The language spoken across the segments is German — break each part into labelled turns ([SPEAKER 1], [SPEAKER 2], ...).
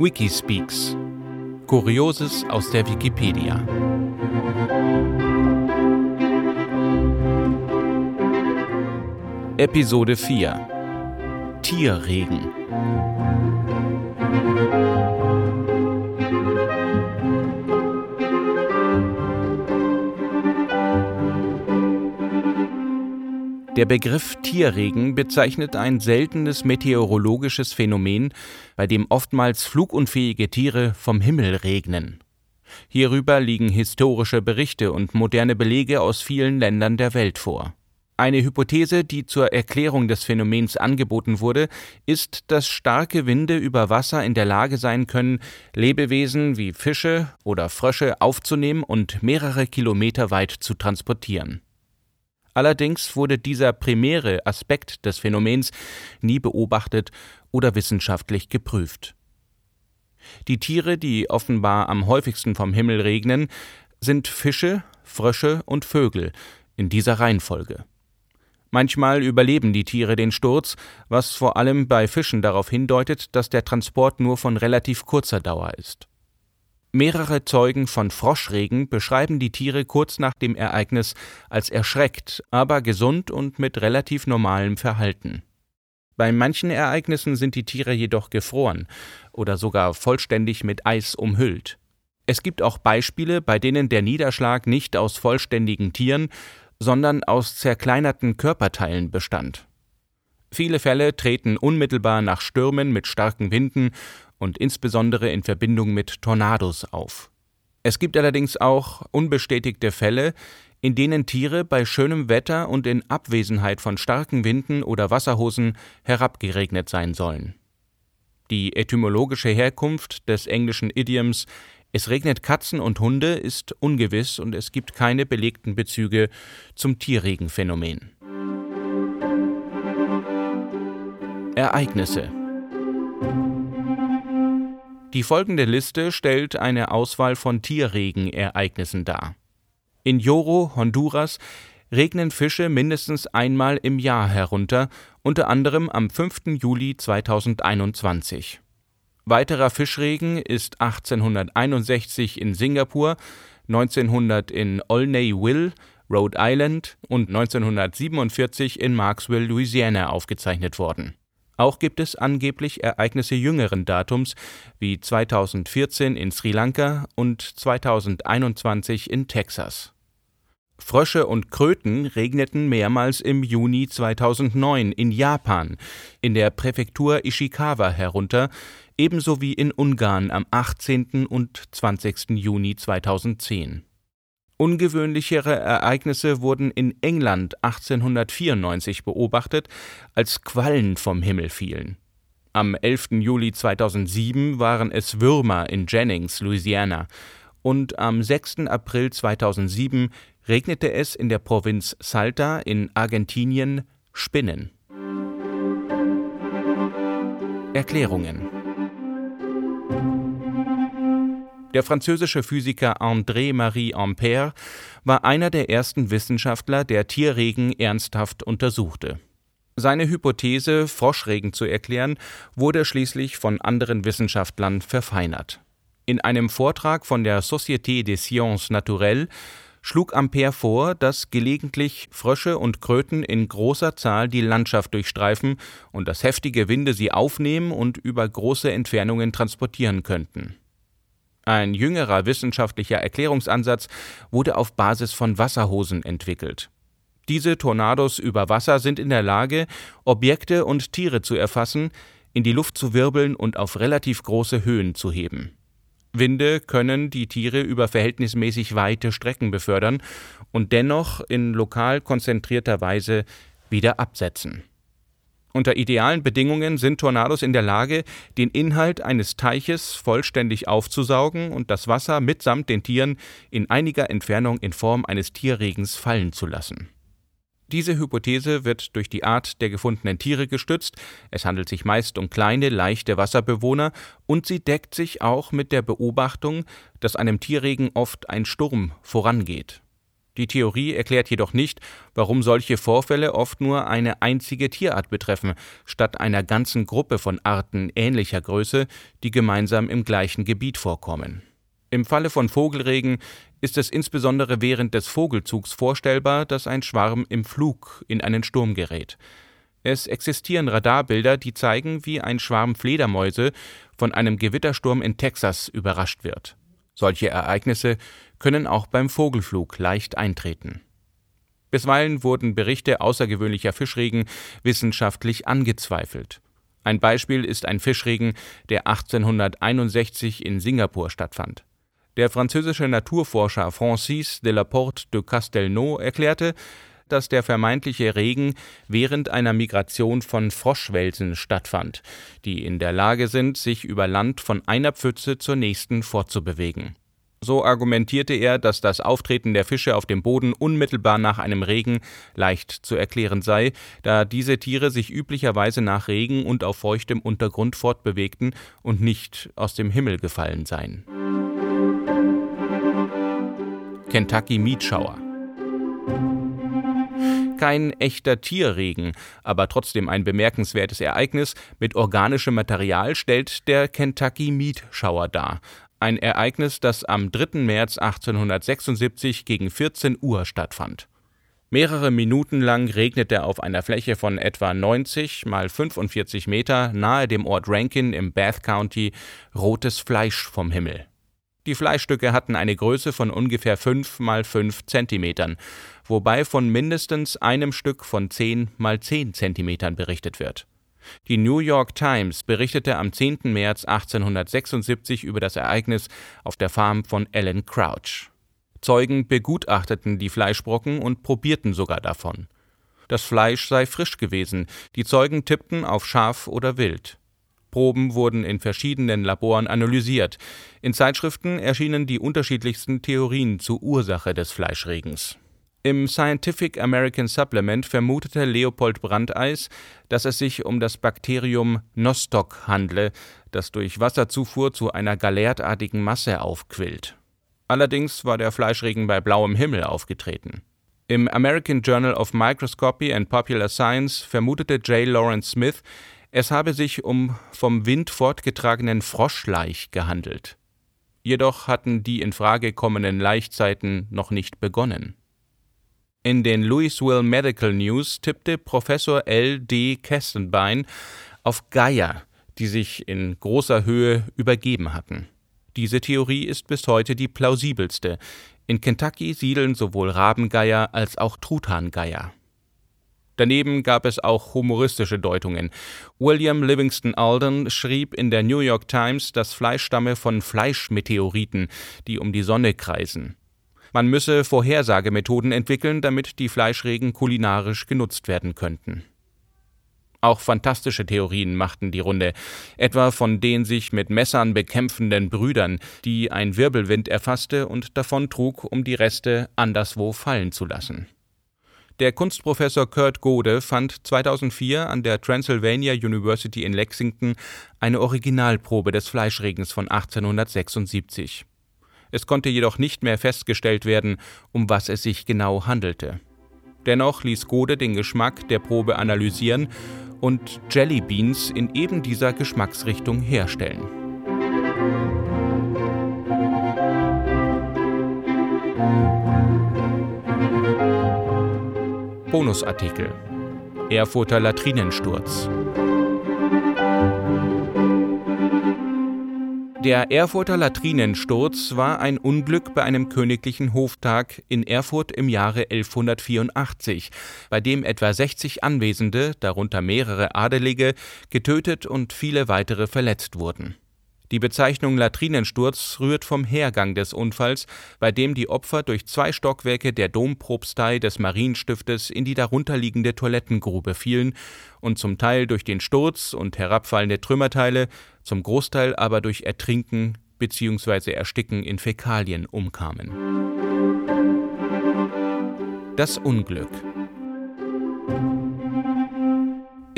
[SPEAKER 1] Wikispeaks Kurioses aus der Wikipedia. Episode 4 Tierregen Der Begriff Tierregen bezeichnet ein seltenes meteorologisches Phänomen, bei dem oftmals flugunfähige Tiere vom Himmel regnen. Hierüber liegen historische Berichte und moderne Belege aus vielen Ländern der Welt vor. Eine Hypothese, die zur Erklärung des Phänomens angeboten wurde, ist, dass starke Winde über Wasser in der Lage sein können, Lebewesen wie Fische oder Frösche aufzunehmen und mehrere Kilometer weit zu transportieren. Allerdings wurde dieser primäre Aspekt des Phänomens nie beobachtet oder wissenschaftlich geprüft. Die Tiere, die offenbar am häufigsten vom Himmel regnen, sind Fische, Frösche und Vögel in dieser Reihenfolge. Manchmal überleben die Tiere den Sturz, was vor allem bei Fischen darauf hindeutet, dass der Transport nur von relativ kurzer Dauer ist. Mehrere Zeugen von Froschregen beschreiben die Tiere kurz nach dem Ereignis als erschreckt, aber gesund und mit relativ normalem Verhalten. Bei manchen Ereignissen sind die Tiere jedoch gefroren oder sogar vollständig mit Eis umhüllt. Es gibt auch Beispiele, bei denen der Niederschlag nicht aus vollständigen Tieren, sondern aus zerkleinerten Körperteilen bestand. Viele Fälle treten unmittelbar nach Stürmen mit starken Winden und insbesondere in Verbindung mit Tornados auf. Es gibt allerdings auch unbestätigte Fälle, in denen Tiere bei schönem Wetter und in Abwesenheit von starken Winden oder Wasserhosen herabgeregnet sein sollen. Die etymologische Herkunft des englischen Idioms Es regnet Katzen und Hunde ist ungewiss und es gibt keine belegten Bezüge zum Tierregenphänomen. Ereignisse die folgende Liste stellt eine Auswahl von Tierregenereignissen dar. In Joro, Honduras, regnen Fische mindestens einmal im Jahr herunter, unter anderem am 5. Juli 2021. Weiterer Fischregen ist 1861 in Singapur, 1900 in Olney-Will, Rhode Island und 1947 in Marksville, Louisiana aufgezeichnet worden auch gibt es angeblich Ereignisse jüngeren Datums wie 2014 in Sri Lanka und 2021 in Texas. Frösche und Kröten regneten mehrmals im Juni 2009 in Japan, in der Präfektur Ishikawa herunter, ebenso wie in Ungarn am 18. und 20. Juni 2010. Ungewöhnlichere Ereignisse wurden in England 1894 beobachtet, als Quallen vom Himmel fielen. Am 11. Juli 2007 waren es Würmer in Jennings, Louisiana, und am 6. April 2007 regnete es in der Provinz Salta in Argentinien Spinnen. Erklärungen Der französische Physiker André-Marie Ampère war einer der ersten Wissenschaftler, der Tierregen ernsthaft untersuchte. Seine Hypothese, Froschregen zu erklären, wurde schließlich von anderen Wissenschaftlern verfeinert. In einem Vortrag von der Société des Sciences Naturelles schlug Ampère vor, dass gelegentlich Frösche und Kröten in großer Zahl die Landschaft durchstreifen und dass heftige Winde sie aufnehmen und über große Entfernungen transportieren könnten. Ein jüngerer wissenschaftlicher Erklärungsansatz wurde auf Basis von Wasserhosen entwickelt. Diese Tornados über Wasser sind in der Lage, Objekte und Tiere zu erfassen, in die Luft zu wirbeln und auf relativ große Höhen zu heben. Winde können die Tiere über verhältnismäßig weite Strecken befördern und dennoch in lokal konzentrierter Weise wieder absetzen. Unter idealen Bedingungen sind Tornados in der Lage, den Inhalt eines Teiches vollständig aufzusaugen und das Wasser mitsamt den Tieren in einiger Entfernung in Form eines Tierregens fallen zu lassen. Diese Hypothese wird durch die Art der gefundenen Tiere gestützt, es handelt sich meist um kleine, leichte Wasserbewohner, und sie deckt sich auch mit der Beobachtung, dass einem Tierregen oft ein Sturm vorangeht. Die Theorie erklärt jedoch nicht, warum solche Vorfälle oft nur eine einzige Tierart betreffen, statt einer ganzen Gruppe von Arten ähnlicher Größe, die gemeinsam im gleichen Gebiet vorkommen. Im Falle von Vogelregen ist es insbesondere während des Vogelzugs vorstellbar, dass ein Schwarm im Flug in einen Sturm gerät. Es existieren Radarbilder, die zeigen, wie ein Schwarm Fledermäuse von einem Gewittersturm in Texas überrascht wird. Solche Ereignisse können auch beim Vogelflug leicht eintreten. Bisweilen wurden Berichte außergewöhnlicher Fischregen wissenschaftlich angezweifelt. Ein Beispiel ist ein Fischregen, der 1861 in Singapur stattfand. Der französische Naturforscher Francis de la Porte de Castelnau erklärte, dass der vermeintliche Regen während einer Migration von Froschwelsen stattfand, die in der Lage sind, sich über Land von einer Pfütze zur nächsten fortzubewegen. So argumentierte er, dass das Auftreten der Fische auf dem Boden unmittelbar nach einem Regen leicht zu erklären sei, da diese Tiere sich üblicherweise nach Regen und auf feuchtem Untergrund fortbewegten und nicht aus dem Himmel gefallen seien. Kentucky Mietschauer kein echter Tierregen, aber trotzdem ein bemerkenswertes Ereignis mit organischem Material stellt der Kentucky Meat Shower dar. Ein Ereignis, das am 3. März 1876 gegen 14 Uhr stattfand. Mehrere Minuten lang regnete auf einer Fläche von etwa 90 mal 45 Meter nahe dem Ort Rankin im Bath County rotes Fleisch vom Himmel. Die Fleischstücke hatten eine Größe von ungefähr 5 mal 5 Zentimetern, wobei von mindestens einem Stück von 10 mal 10 Zentimetern berichtet wird. Die New York Times berichtete am 10. März 1876 über das Ereignis auf der Farm von Alan Crouch. Zeugen begutachteten die Fleischbrocken und probierten sogar davon. Das Fleisch sei frisch gewesen, die Zeugen tippten auf Schaf oder Wild. Proben wurden in verschiedenen Laboren analysiert. In Zeitschriften erschienen die unterschiedlichsten Theorien zur Ursache des Fleischregens. Im Scientific American Supplement vermutete Leopold Brandeis, dass es sich um das Bakterium Nostoc handle, das durch Wasserzufuhr zu einer galertartigen Masse aufquillt. Allerdings war der Fleischregen bei blauem Himmel aufgetreten. Im American Journal of Microscopy and Popular Science vermutete J. Lawrence Smith, es habe sich um vom Wind fortgetragenen Froschlaich gehandelt. Jedoch hatten die in Frage kommenden Laichzeiten noch nicht begonnen. In den Louisville Medical News tippte Professor L. D. Kestenbein auf Geier, die sich in großer Höhe übergeben hatten. Diese Theorie ist bis heute die plausibelste. In Kentucky siedeln sowohl Rabengeier als auch Truthahngeier. Daneben gab es auch humoristische Deutungen. William Livingston Alden schrieb in der New York Times, das Fleisch stamme von Fleischmeteoriten, die um die Sonne kreisen. Man müsse Vorhersagemethoden entwickeln, damit die Fleischregen kulinarisch genutzt werden könnten. Auch fantastische Theorien machten die Runde, etwa von den sich mit Messern bekämpfenden Brüdern, die ein Wirbelwind erfasste und davontrug, um die Reste anderswo fallen zu lassen. Der Kunstprofessor Kurt Gode fand 2004 an der Transylvania University in Lexington eine Originalprobe des Fleischregens von 1876. Es konnte jedoch nicht mehr festgestellt werden, um was es sich genau handelte. Dennoch ließ Gode den Geschmack der Probe analysieren und Jellybeans in eben dieser Geschmacksrichtung herstellen. Bonusartikel. Erfurter Latrinensturz. Der Erfurter Latrinensturz war ein Unglück bei einem königlichen Hoftag in Erfurt im Jahre 1184, bei dem etwa 60 Anwesende, darunter mehrere Adelige, getötet und viele weitere verletzt wurden die Bezeichnung Latrinensturz rührt vom Hergang des Unfalls, bei dem die Opfer durch zwei Stockwerke der Dompropstei des Marienstiftes in die darunterliegende Toilettengrube fielen und zum Teil durch den Sturz und herabfallende Trümmerteile, zum Großteil aber durch Ertrinken bzw. Ersticken in Fäkalien umkamen. Das Unglück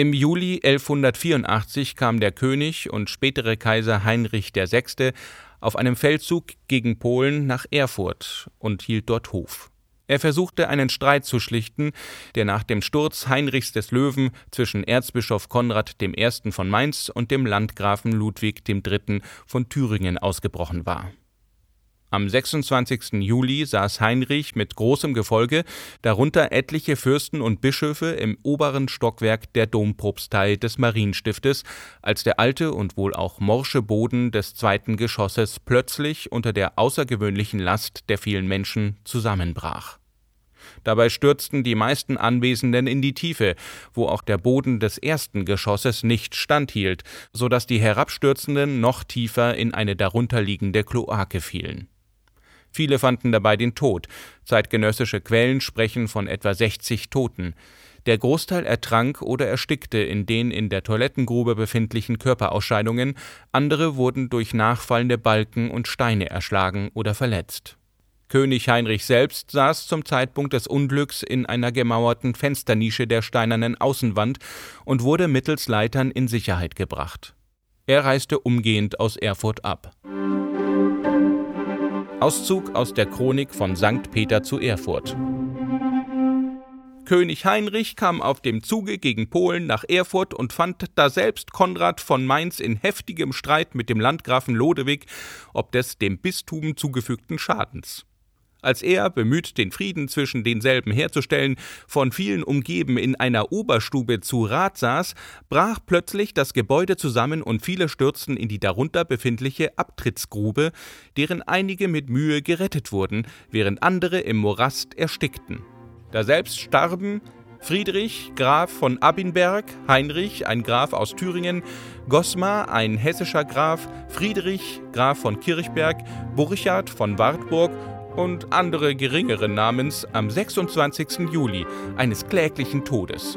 [SPEAKER 1] im Juli 1184 kam der König und spätere Kaiser Heinrich VI. auf einem Feldzug gegen Polen nach Erfurt und hielt dort Hof. Er versuchte einen Streit zu schlichten, der nach dem Sturz Heinrichs des Löwen zwischen Erzbischof Konrad I. von Mainz und dem Landgrafen Ludwig III. von Thüringen ausgebrochen war. Am 26. Juli saß Heinrich mit großem Gefolge, darunter etliche Fürsten und Bischöfe, im oberen Stockwerk der Dompropstei des Marienstiftes, als der alte und wohl auch morsche Boden des zweiten Geschosses plötzlich unter der außergewöhnlichen Last der vielen Menschen zusammenbrach. Dabei stürzten die meisten Anwesenden in die Tiefe, wo auch der Boden des ersten Geschosses nicht standhielt, so dass die Herabstürzenden noch tiefer in eine darunterliegende Kloake fielen. Viele fanden dabei den Tod. Zeitgenössische Quellen sprechen von etwa 60 Toten. Der Großteil ertrank oder erstickte in den in der Toilettengrube befindlichen Körperausscheidungen, andere wurden durch nachfallende Balken und Steine erschlagen oder verletzt. König Heinrich selbst saß zum Zeitpunkt des Unglücks in einer gemauerten Fensternische der steinernen Außenwand und wurde mittels Leitern in Sicherheit gebracht. Er reiste umgehend aus Erfurt ab. Auszug aus der Chronik von St. Peter zu Erfurt. König Heinrich kam auf dem Zuge gegen Polen nach Erfurt und fand daselbst Konrad von Mainz in heftigem Streit mit dem Landgrafen Lodewig ob des dem Bistum zugefügten Schadens als er, bemüht, den Frieden zwischen denselben herzustellen, von vielen umgeben in einer Oberstube zu Rat saß, brach plötzlich das Gebäude zusammen und viele stürzten in die darunter befindliche Abtrittsgrube, deren einige mit Mühe gerettet wurden, während andere im Morast erstickten. Daselbst starben Friedrich, Graf von Abinberg, Heinrich, ein Graf aus Thüringen, Gosmar, ein hessischer Graf, Friedrich, Graf von Kirchberg, Burchard von Wartburg und andere geringere namens am 26. Juli eines kläglichen Todes.